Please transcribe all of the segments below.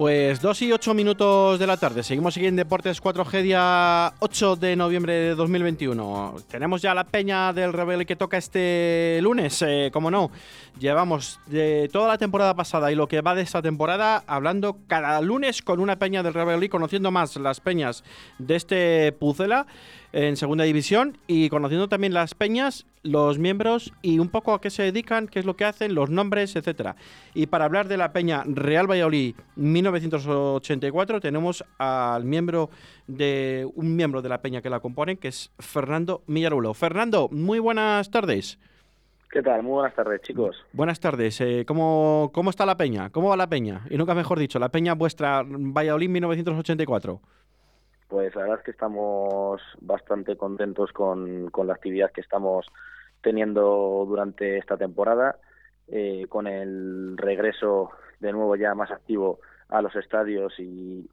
Pues 2 y 8 minutos de la tarde. Seguimos aquí en Deportes 4G, día 8 de noviembre de 2021. Tenemos ya la peña del Rebel que toca este lunes, eh, como no. Llevamos de toda la temporada pasada y lo que va de esta temporada hablando cada lunes con una peña del Rebel conociendo más las peñas de este Pucela en segunda división y conociendo también las peñas, los miembros y un poco a qué se dedican, qué es lo que hacen, los nombres, etcétera. Y para hablar de la peña Real Valladolid 1984 tenemos al miembro de un miembro de la peña que la componen, que es Fernando Millarulo. Fernando, muy buenas tardes. ¿Qué tal? Muy buenas tardes, chicos. Buenas tardes. Eh, ¿cómo, ¿Cómo está la peña? ¿Cómo va la peña? Y nunca mejor dicho, la peña vuestra Valladolid 1984. Pues la verdad es que estamos bastante contentos con, la actividad que estamos teniendo durante esta temporada, eh, con el regreso de nuevo ya más activo a los estadios y,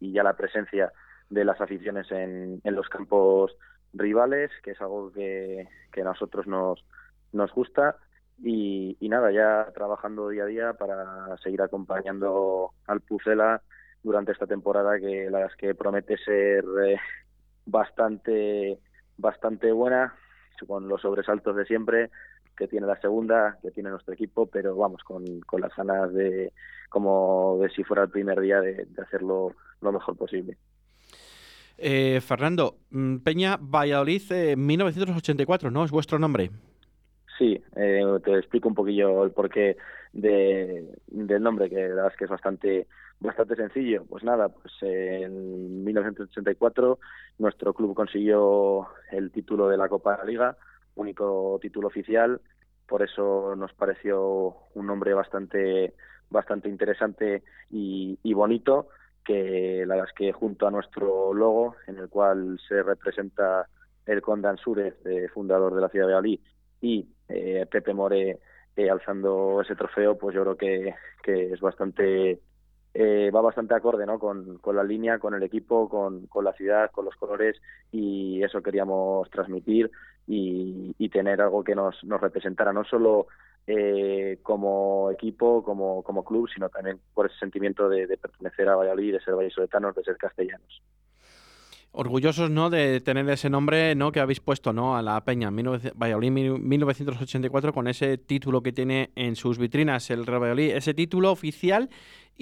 ya la presencia de las aficiones en, los campos rivales, que es algo que, a nosotros nos, nos gusta. Y, y, nada, ya trabajando día a día para seguir acompañando al Pucela durante esta temporada que la verdad es que promete ser eh, bastante bastante buena con los sobresaltos de siempre que tiene la segunda, que tiene nuestro equipo, pero vamos, con, las ganas de, como de si fuera el primer día, de, hacerlo lo mejor posible. Eh, Fernando, mm, Peña Valladolid 1984, ¿no? Es vuestro nombre. Sí, eh, te explico un poquillo el porqué de, del nombre, que la verdad es que es bastante bastante sencillo. Pues nada, pues en 1984 nuestro club consiguió el título de la Copa Liga, único título oficial, por eso nos pareció un nombre bastante bastante interesante y, bonito que la verdad es que junto a nuestro logo en el cual se representa el conde Ansúrez, fundador de la ciudad de Ali, y eh, Pepe More eh, alzando ese trofeo, pues yo creo que, que es bastante eh, va bastante acorde ¿no? con, la línea, con el equipo, con, la ciudad, con los colores y eso queríamos transmitir y, tener algo que nos, representara no solo eh, como equipo, como, club, sino también por ese sentimiento de, pertenecer a Valladolid, de ser vallisoletanos, de ser castellanos. Orgullosos, ¿no? De tener ese nombre, ¿no? Que habéis puesto, ¿no? A la Peña, Valladolid 1984, con ese título que tiene en sus vitrinas el Real Valladolid, ese título oficial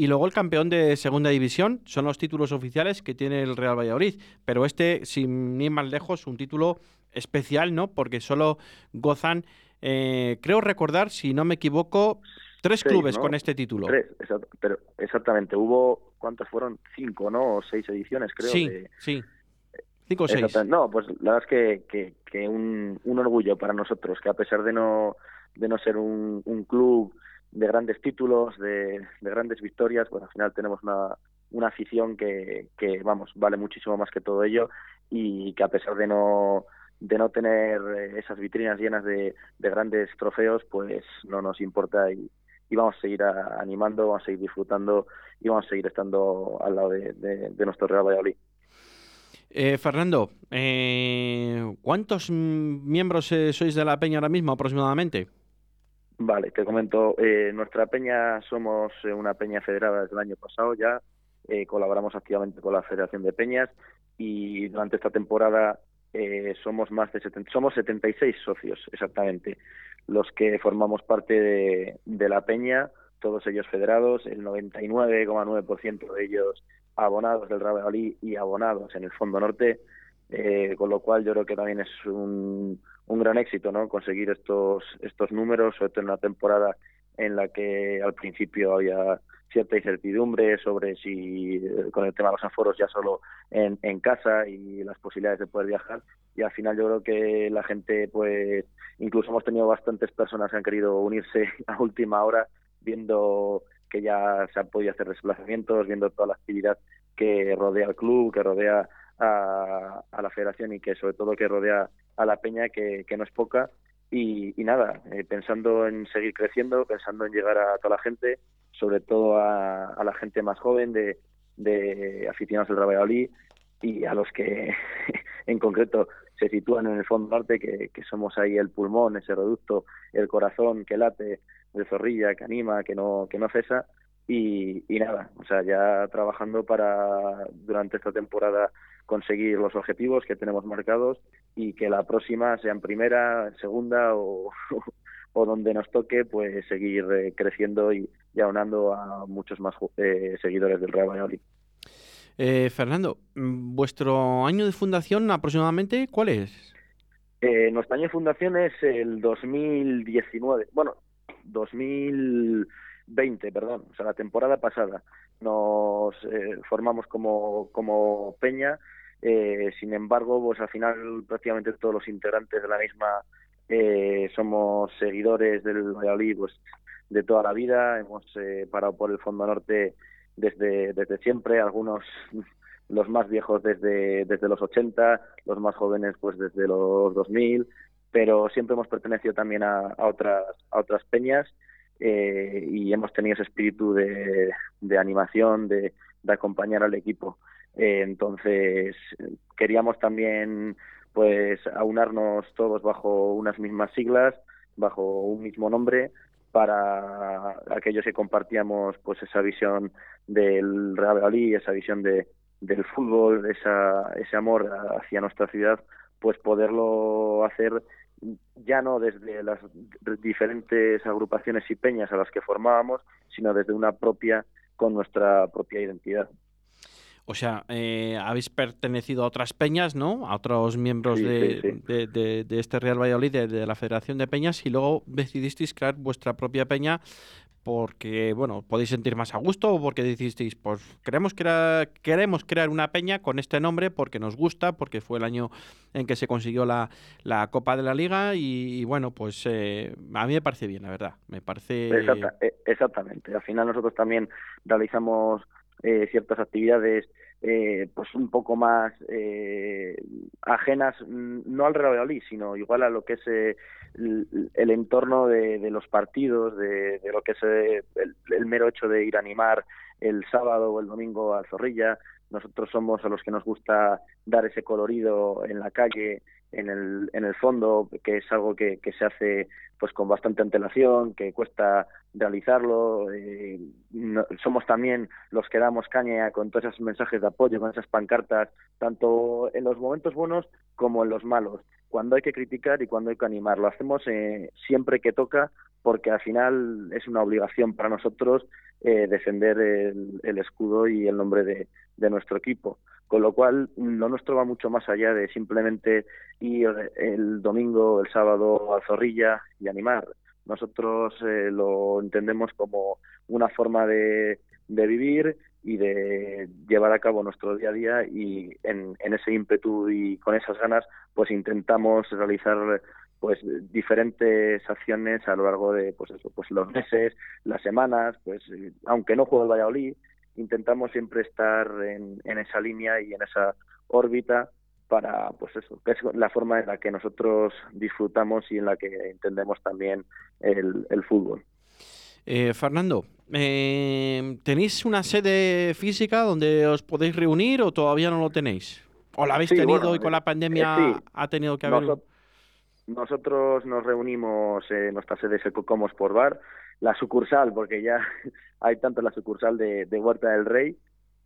y luego el campeón de segunda división, son los títulos oficiales que tiene el Real Valladolid. Pero este, sin ir más lejos, un título especial, ¿no? Porque solo gozan, eh, creo recordar, si no me equivoco, tres clubes con este título. Tres, pero exactamente. Hubo, ¿cuántas fueron? Cinco, ¿no? O seis ediciones, creo. Sí, sí. Cinco o seis. No, pues la verdad es que, que, un, un, orgullo para nosotros, que a pesar de no, de no ser un, un club de grandes títulos, de, de, grandes victorias, pues al final tenemos una, una afición que, vamos, vale muchísimo más que todo ello y que a pesar de no de no tener esas vitrinas llenas de, de grandes trofeos, pues no nos importa y, vamos a seguir animando, vamos a seguir disfrutando y vamos a seguir estando al lado de, de, nuestro Real Valladolid. Eh, Fernando, eh, ¿cuántos miembros eh, sois de la Peña ahora mismo aproximadamente? Vale, te comento. Eh, nuestra peña somos eh, una peña federada desde el año pasado ya. Eh, colaboramos activamente con la Federación de Peñas y durante esta temporada somos más de 70, somos 76 socios exactamente los que formamos parte de, de la peña, todos ellos federados, el 99,9% de ellos abonados del Rabalí y abonados en el Fondo Norte, con lo cual yo creo que también es un, gran éxito, ¿no? Conseguir estos estos números, sobre todo en una temporada en la que al principio había cierta incertidumbre sobre si eh, con el tema de los aforos ya solo en, en casa y las posibilidades de poder viajar y al final yo creo que la gente pues incluso hemos tenido bastantes personas que han querido unirse a última hora viendo que ya se han podido hacer desplazamientos, viendo toda la actividad que rodea al club, que rodea a, a la federación y que sobre todo que rodea a la peña, que, no es poca. Y, nada, eh, pensando en seguir creciendo, pensando en llegar a toda la gente, sobre todo a, la gente más joven de, de aficionados del Valladolid y a los que en concreto se sitúan en el fondo norte, que, que, somos ahí el pulmón, ese reducto, el corazón que late, el zorrilla que anima, que no, que no cesa. y, nada, o sea, ya trabajando para durante esta temporada conseguir los objetivos que tenemos marcados y que la próxima sea en primera, segunda o, o donde nos toque, pues seguir eh, creciendo y, aunando a muchos más eh, seguidores del Real Valladolid. Eh, Fernando, ¿vuestro año de fundación aproximadamente cuál es? Eh, nuestro año de fundación es el 2019, bueno, 2020, perdón, o sea, la temporada pasada. Nos eh, formamos como, como Peña, eh, sin embargo, pues al final prácticamente todos los integrantes de la misma eh, somos seguidores del Valladolid pues, de toda la vida, hemos eh, parado por el Fondo Norte desde, desde siempre, algunos los más viejos desde, desde los 80, los más jóvenes pues desde los 2000, pero siempre hemos pertenecido también a, otras, a otras peñas eh, y hemos tenido ese espíritu de, de animación, de, de, acompañar al equipo. Eh, entonces, queríamos también pues aunarnos todos bajo unas mismas siglas, bajo un mismo nombre para aquellos que compartíamos pues esa visión del Real Valladolid, esa visión de, del fútbol, esa, ese amor hacia nuestra ciudad, pues poderlo hacer ya no desde las diferentes agrupaciones y peñas a las que formábamos, sino desde una propia con nuestra propia identidad. O sea, eh, habéis pertenecido a otras peñas, ¿no? A otros miembros de, De, de, este Real Valladolid, de, la Federación de Peñas, y luego decidisteis crear vuestra propia peña porque, bueno, podéis sentir más a gusto o porque decidisteis, pues queremos crear, queremos crear una peña con este nombre porque nos gusta, porque fue el año en que se consiguió la, la Copa de la Liga y, bueno, pues eh, a mí me parece bien, la verdad. Me parece... E, exactamente. Al final nosotros también realizamos eh, ciertas actividades eh, pues un poco más eh, ajenas mm, no al Real Valladolid sino igual a lo que es eh, el, entorno de, los partidos de, de lo que es eh, el, el, mero hecho de ir a animar el sábado o el domingo al Zorrilla. Nosotros somos a los que nos gusta dar ese colorido en la calle en el, en el fondo, que es algo que, que se hace pues con bastante antelación, que cuesta realizarlo. Eh, somos también los que damos caña con todos esos mensajes de apoyo, con esas pancartas, tanto en los momentos buenos como en los malos, cuando hay que criticar y cuando hay que animar. Lo hacemos eh, siempre que toca porque al final es una obligación para nosotros eh, defender el, el, escudo y el nombre de, nuestro equipo con lo cual lo nuestro va mucho más allá de simplemente ir el domingo, el sábado a Zorrilla y animar. Nosotros eh, lo entendemos como una forma de, de, vivir y de llevar a cabo nuestro día a día y en, ese ímpetu y con esas ganas pues intentamos realizar pues diferentes acciones a lo largo de pues eso pues los meses las semanas pues aunque no juegue el Valladolid intentamos siempre estar en, esa línea y en esa órbita para, pues eso, que es la forma en la que nosotros disfrutamos y en la que entendemos también el, el fútbol. Eh, Fernando, eh, ¿tenéis una sede física donde os podéis reunir o todavía no lo tenéis? ¿O la habéis sí, tenido bueno, y con la pandemia eh, sí. ha tenido que haber...? Nosotros, nosotros nos reunimos en nuestra sede Secocomos por Bar, la sucursal, porque ya hay tanto la sucursal de, de Huerta del Rey,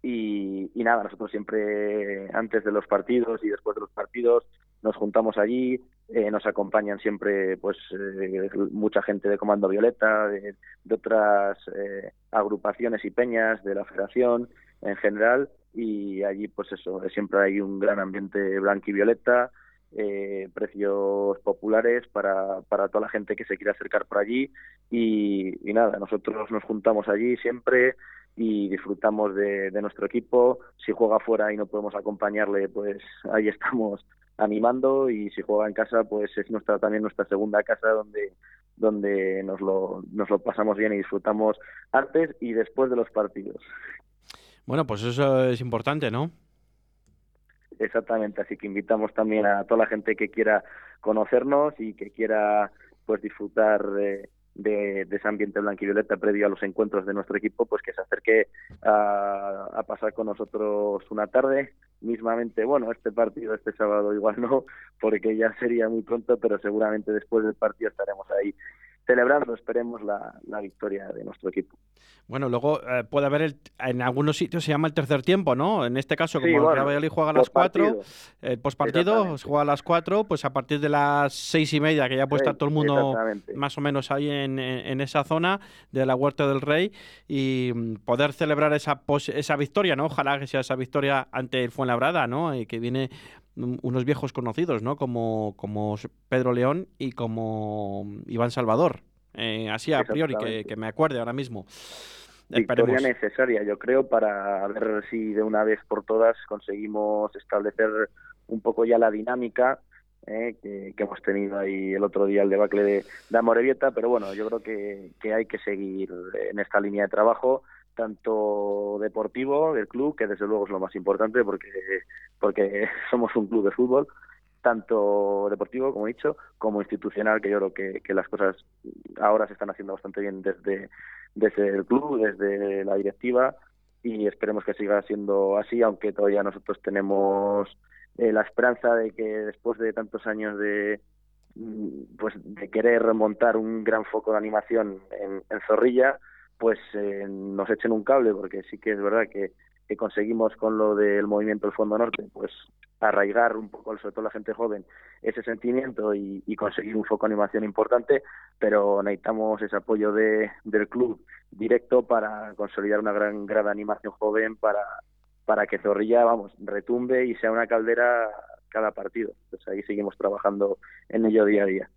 y, y, nada, nosotros siempre antes de los partidos y después de los partidos nos juntamos allí, eh, nos acompañan siempre pues eh, mucha gente de Comando Violeta, de, otras eh, agrupaciones y peñas de la federación en general y allí pues eso, siempre hay un gran ambiente blanco y violeta, eh, precios populares para, para toda la gente que se quiere acercar por allí y, y nada, nosotros nos juntamos allí siempre y disfrutamos de, de, nuestro equipo. Si juega fuera y no podemos acompañarle, pues ahí estamos animando y si juega en casa, pues es nuestra también nuestra segunda casa donde donde nos lo, nos lo pasamos bien y disfrutamos antes y después de los partidos. Bueno, pues eso es importante, ¿no? Exactamente, así que invitamos también a toda la gente que quiera conocernos y que quiera pues disfrutar de, de, de ese ambiente blanquivioleta previo a los encuentros de nuestro equipo, pues que se acerque a, a pasar con nosotros una tarde. Mismamente, bueno, este partido, este sábado igual no, porque ya sería muy pronto, pero seguramente después del partido estaremos ahí celebrando, esperemos, la, la victoria de nuestro equipo. Bueno, luego eh, puede haber, el, en algunos sitios se llama el tercer tiempo, ¿no? En este caso, como el Real Valladolid juega a las cuatro, el postpartido juega a las cuatro, pues a partir de las seis y media, que ya puede estar todo el mundo más o menos ahí en, en, esa zona de la Huerta del Rey y mm, poder celebrar esa, esa victoria, ¿no? Ojalá que sea esa victoria ante el Fuenlabrada, ¿no? Y que viene unos viejos conocidos, ¿no? Como, como Pedro León y como Iván Salvador. Eh, así a priori, que, me acuerde ahora mismo. Victoria necesaria, yo creo, para ver si de una vez por todas conseguimos establecer un poco ya la dinámica eh, que, hemos tenido ahí el otro día, el debacle de, de Amorebieta, pero bueno, yo creo que, que hay que seguir en esta línea de trabajo tanto deportivo del club, que desde luego es lo más importante porque, porque somos un club de fútbol, tanto deportivo, como he dicho, como institucional, que yo creo que, que las cosas ahora se están haciendo bastante bien desde, desde el club, desde la directiva, y esperemos que siga siendo así, aunque todavía nosotros tenemos eh, la esperanza de que después de tantos años de pues de querer remontar un gran foco de animación en Zorrilla, pues eh, nos echen un cable, porque sí que es verdad que, conseguimos con lo del movimiento del Fondo Norte, pues arraigar un poco, sobre todo la gente joven, ese sentimiento y, conseguir un foco de animación importante, pero necesitamos ese apoyo de, del club directo para consolidar una gran gran animación joven para, para que Zorrilla, vamos, retumbe y sea una caldera cada partido. Pues ahí seguimos trabajando en ello día a día.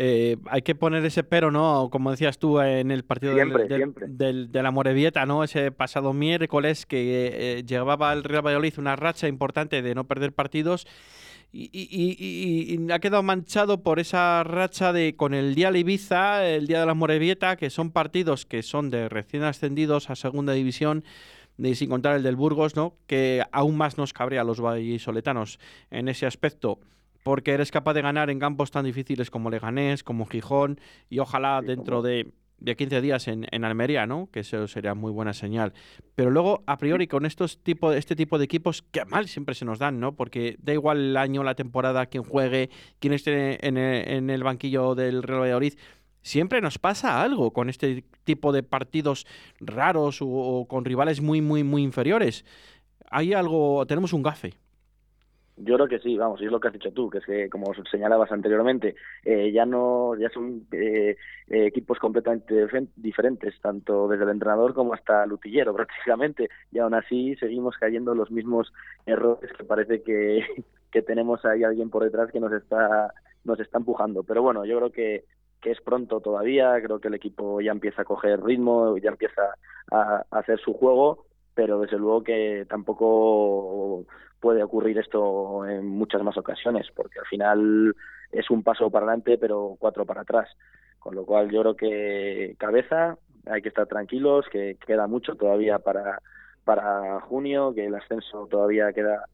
Eh, hay que poner ese pero, ¿no? Como decías tú en el partido del, de la Morevieta, ¿no? Ese pasado miércoles que eh, llevaba el Real Valladolid una racha importante de no perder partidos y, ha quedado manchado por esa racha de con el día de Ibiza, el día de la Morevieta, que son partidos que son de recién ascendidos a segunda división sin contar el del Burgos, ¿no? Que aún más nos cabrea a los vallisoletanos en ese aspecto porque eres capaz de ganar en campos tan difíciles como Leganés, como Gijón, y ojalá dentro de, de, 15 días en, en, Almería, ¿no? Que eso sería muy buena señal. Pero luego, a priori, con estos tipo, este tipo de equipos, que mal siempre se nos dan, ¿no? Porque da igual el año, la temporada, quién juegue, quién esté en el, en el banquillo del Real Valladolid, siempre nos pasa algo con este tipo de partidos raros o, o, con rivales muy, muy, muy inferiores. Hay algo, tenemos un gafe. Yo creo que sí, vamos, y es lo que has dicho tú, que es que, como señalabas anteriormente, eh, ya no ya son eh, eh, equipos completamente diferentes, tanto desde el entrenador como hasta el utillero prácticamente, y aún así seguimos cayendo los mismos errores que parece que, que tenemos ahí alguien por detrás que nos está, nos está empujando. Pero bueno, yo creo que, que es pronto todavía, creo que el equipo ya empieza a coger ritmo, ya empieza a hacer su juego, pero desde luego que tampoco puede ocurrir esto en muchas más ocasiones, porque al final es un paso para adelante, pero cuatro para atrás. Con lo cual yo creo que cabeza, hay que estar tranquilos, que queda mucho todavía para, para junio, que el ascenso todavía queda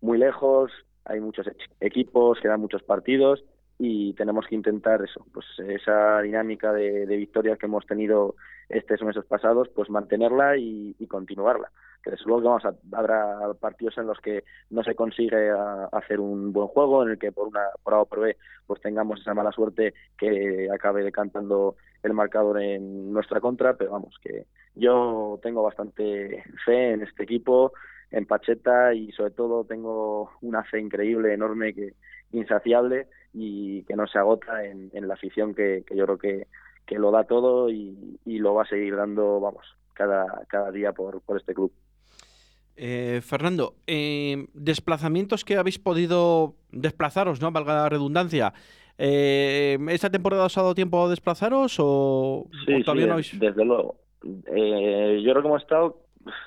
muy lejos, hay muchos equipos, quedan muchos partidos y tenemos que intentar eso, pues esa dinámica de, de victorias que hemos tenido estos meses pasados, pues mantenerla y continuarla. Que desde luego vamos a, habrá partidos en los que no se consigue hacer un buen juego, en el que por una por A o por B pues tengamos esa mala suerte que acabe decantando el marcador en nuestra contra, pero vamos, que yo tengo bastante fe en este equipo, en Pacheta y sobre todo tengo una fe increíble, enorme, que insaciable y que no se agota en, la afición que, yo creo que, que lo da todo y, y, lo va a seguir dando, vamos, cada, cada día por, por este club. Eh, Fernando, eh, desplazamientos que habéis podido desplazaros, ¿no? Valga la redundancia. Eh, ¿Esta temporada os ha dado tiempo a desplazaros o, todavía no habéis... desde luego. Eh, yo creo que hemos estado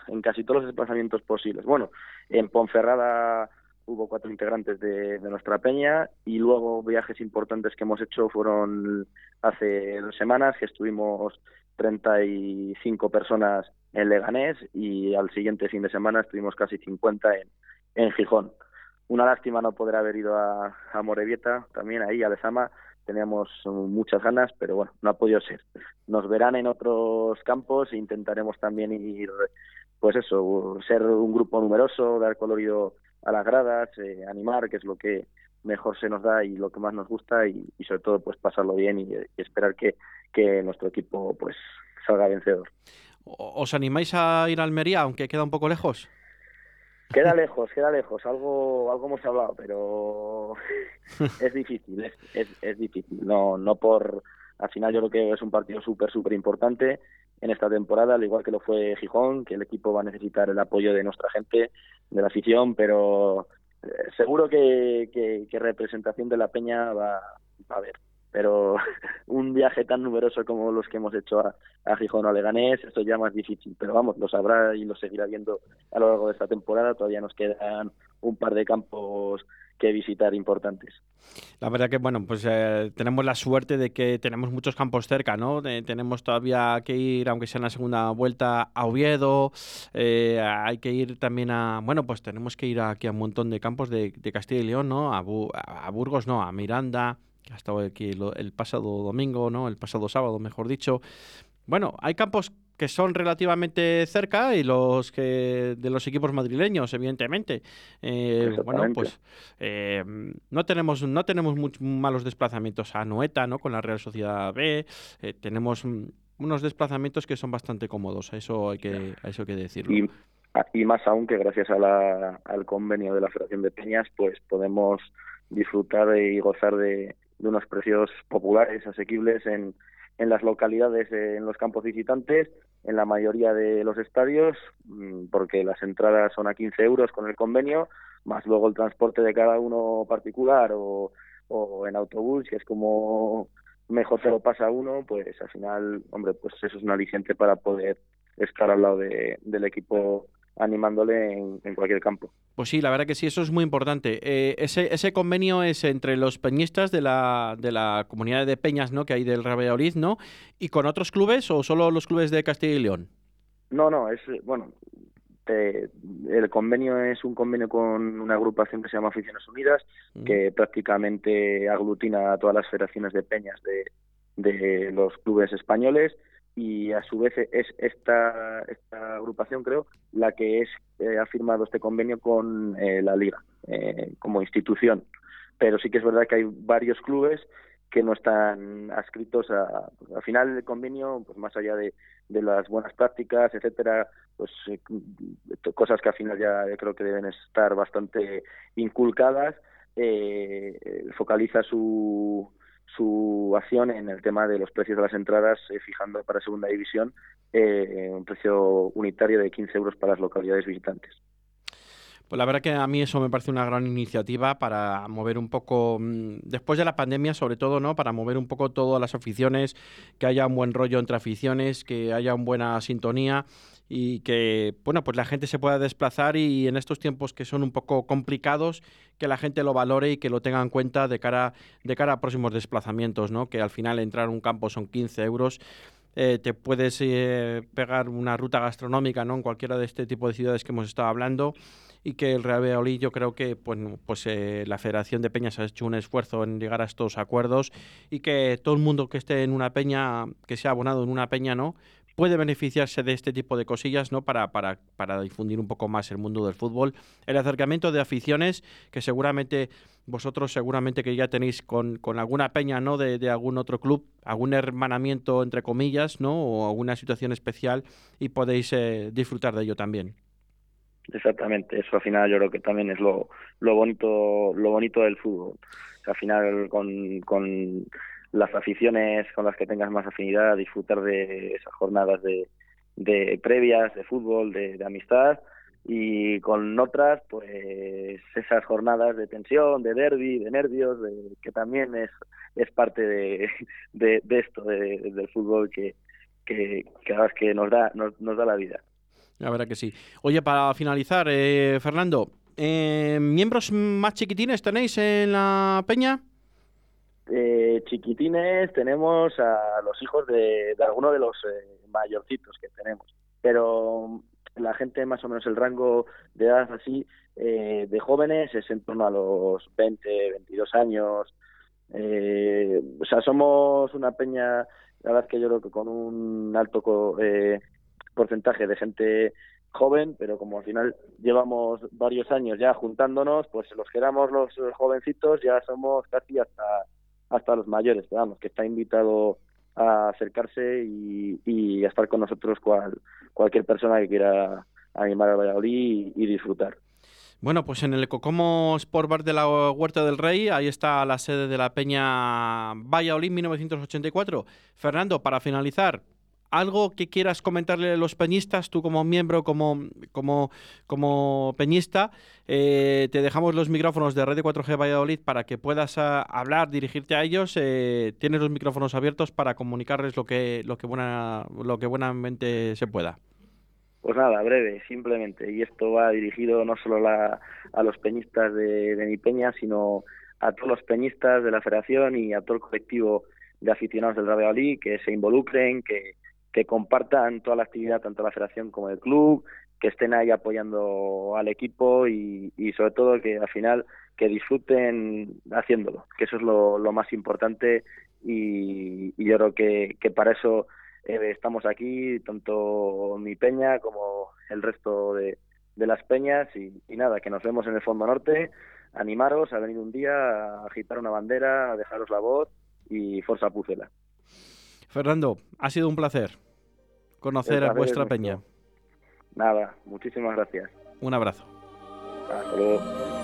en casi todos los desplazamientos posibles. Bueno, en Ponferrada hubo cuatro integrantes de, nuestra peña y luego viajes importantes que hemos hecho fueron hace dos semanas que estuvimos 35 personas en Leganés y al siguiente fin de semana estuvimos casi 50 en, en Gijón. Una lástima no poder haber ido a, a Morevieta, también ahí a Lezama, teníamos muchas ganas, pero bueno, no ha podido ser. Nos verán en otros campos e intentaremos también ir, pues eso, ser un grupo numeroso, dar colorido a las gradas, eh, animar, que es lo que mejor se nos da y lo que más nos gusta y, sobre todo pues pasarlo bien y, esperar que, que nuestro equipo pues salga vencedor. ¿Os animáis a ir a Almería, aunque queda un poco lejos? Queda lejos, queda lejos, algo, algo hemos hablado, pero es difícil, es, es, difícil. No, no por, al final yo creo que es un partido súper, súper importante en esta temporada, al igual que lo fue Gijón, que el equipo va a necesitar el apoyo de nuestra gente, de la afición, pero eh, seguro que, que, representación de la Peña va, va a haber. Pero un viaje tan numeroso como los que hemos hecho a, Gijón o a Leganés, esto ya más difícil, pero vamos, lo sabrá y lo seguirá viendo a lo largo de esta temporada, todavía nos quedan un par de campos que visitar importantes. La verdad que, bueno, pues eh, tenemos la suerte de que tenemos muchos campos cerca, ¿no? tenemos todavía que ir, aunque sea en la segunda vuelta, a Oviedo, eh, hay que ir también a, bueno, pues tenemos que ir aquí a un montón de campos de, Castilla y León, ¿no? A, a Burgos, no, a Miranda, que ha estado aquí el, pasado domingo, ¿no? El pasado sábado, mejor dicho. Bueno, hay campos que son relativamente cerca y los que de los equipos madrileños, evidentemente. Eh, bueno, pues eh, no tenemos no tenemos malos desplazamientos a Noeta, ¿no? Con la Real Sociedad B. Eh, tenemos unos desplazamientos que son bastante cómodos. A eso hay que a eso hay que decirlo. Y, y más aún que gracias a la, al convenio de la Federación de Peñas, pues podemos disfrutar y gozar de, de unos precios populares, asequibles en, en las localidades, eh, en los campos visitantes, en la mayoría de los estadios, mm, porque las entradas son a 15 euros con el convenio, más luego el transporte de cada uno particular o, o en autobús, que es como mejor se lo pasa uno, pues al final, hombre, pues eso es un aliciente para poder estar al lado de, del equipo animándole en, cualquier campo. Pues sí, la verdad que sí, eso es muy importante. Eh, ese, ese convenio es entre los peñistas de la, de la comunidad de peñas ¿no? que hay del Real ¿no? ¿Y con otros clubes o solo los clubes de Castilla y León? No, no, es, bueno, el convenio es un convenio con una agrupación que se llama Aficiones Unidas, mm. que prácticamente aglutina a todas las federaciones de peñas de, de los clubes españoles y a su vez es esta, esta agrupación, creo, la que es eh, ha firmado este convenio con eh, la Liga eh, como institución. Pero sí que es verdad que hay varios clubes que no están adscritos a, al final del convenio, pues más allá de, las buenas prácticas, etcétera, pues cosas que al final ya creo que deben estar bastante inculcadas, focaliza su su acción en el tema de los precios de las entradas, eh, fijando para segunda división eh, un precio unitario de 15 euros para las localidades visitantes. Pues la verdad que a mí eso me parece una gran iniciativa para mover un poco, mm, después de la pandemia sobre todo, ¿no? Para mover un poco todas las aficiones, que haya un buen rollo entre aficiones, que haya una buena sintonía y que, bueno, pues la gente se pueda desplazar y en estos tiempos que son un poco complicados, que la gente lo valore y que lo tenga en cuenta de cara, de cara a próximos desplazamientos, ¿no? Que al final entrar a un campo son 15 euros. Eh, te puedes eh, pegar una ruta gastronómica ¿no? en cualquiera de este tipo de ciudades que hemos estado hablando y que el Real Valladolid yo creo que pues, pues eh, la Federación de Peñas ha hecho un esfuerzo en llegar a estos acuerdos y que todo el mundo que esté en una peña, que sea abonado en una peña, ¿no? Puede beneficiarse de este tipo de cosillas ¿no? para, para, para difundir un poco más el mundo del fútbol. El acercamiento de aficiones, que seguramente vosotros seguramente que ya tenéis con, con alguna peña ¿no? De, de, algún otro club, algún hermanamiento entre comillas, ¿no? o alguna situación especial y podéis eh, disfrutar de ello también. Exactamente, eso al final yo creo que también es lo, lo bonito lo bonito del fútbol. al final con, con las aficiones con las que tengas más afinidad, disfrutar de esas jornadas de, de previas, de fútbol, de, amistad y con otras, pues esas jornadas de tensión, de derby, de nervios, de, que también es, es parte de, de, esto, del fútbol que, que, que, que nos da, nos, nos, da la vida. La verdad que sí. Oye, para finalizar, eh, Fernando, eh, ¿miembros más chiquitines tenéis en la peña? Eh, chiquitines tenemos a los hijos de, de algunos de los eh, mayorcitos que tenemos, pero la gente más o menos el rango de edad así eh, de jóvenes es en torno a los 20, 22 años. Eh, o sea, somos una peña, la verdad que yo creo que con un alto eh, porcentaje de gente joven, pero como al final llevamos varios años ya juntándonos, pues los que éramos los jovencitos ya somos casi hasta hasta los mayores, que está invitado a acercarse y, a estar con nosotros cual, cualquier persona que quiera animar a Valladolid y, disfrutar. Bueno, pues en el Cocomo Sport Bar de la Huerta del Rey, ahí está la sede de la Peña Valladolid 1984. Fernando, para finalizar, algo que quieras comentarle a los peñistas, tú como miembro, como, como, como peñista, eh, te dejamos los micrófonos de Red de 4G Valladolid para que puedas ah, hablar, dirigirte a ellos. Eh, tienes los micrófonos abiertos para comunicarles lo que, lo que, buena, lo que buenamente se pueda. Pues nada, breve, simplemente. Y esto va dirigido no solo a los peñistas de, de mi peña, sino a todos los peñistas de la federación y a todo el colectivo de aficionados del Valladolid que se involucren, que, que compartan toda la actividad, tanto la federación como el club, que estén ahí apoyando al equipo y, sobre todo que al final que disfruten haciéndolo, que eso es lo, más importante y, yo creo que, para eso eh, estamos aquí, tanto mi peña como el resto de, las peñas y, nada, que nos vemos en el Fondo Norte, animaros a venir un día a agitar una bandera, a dejaros la voz y Forza Pucela. Fernando, ha sido un placer conocer a vuestra peña. Nada, muchísimas gracias. Un abrazo. Hasta luego.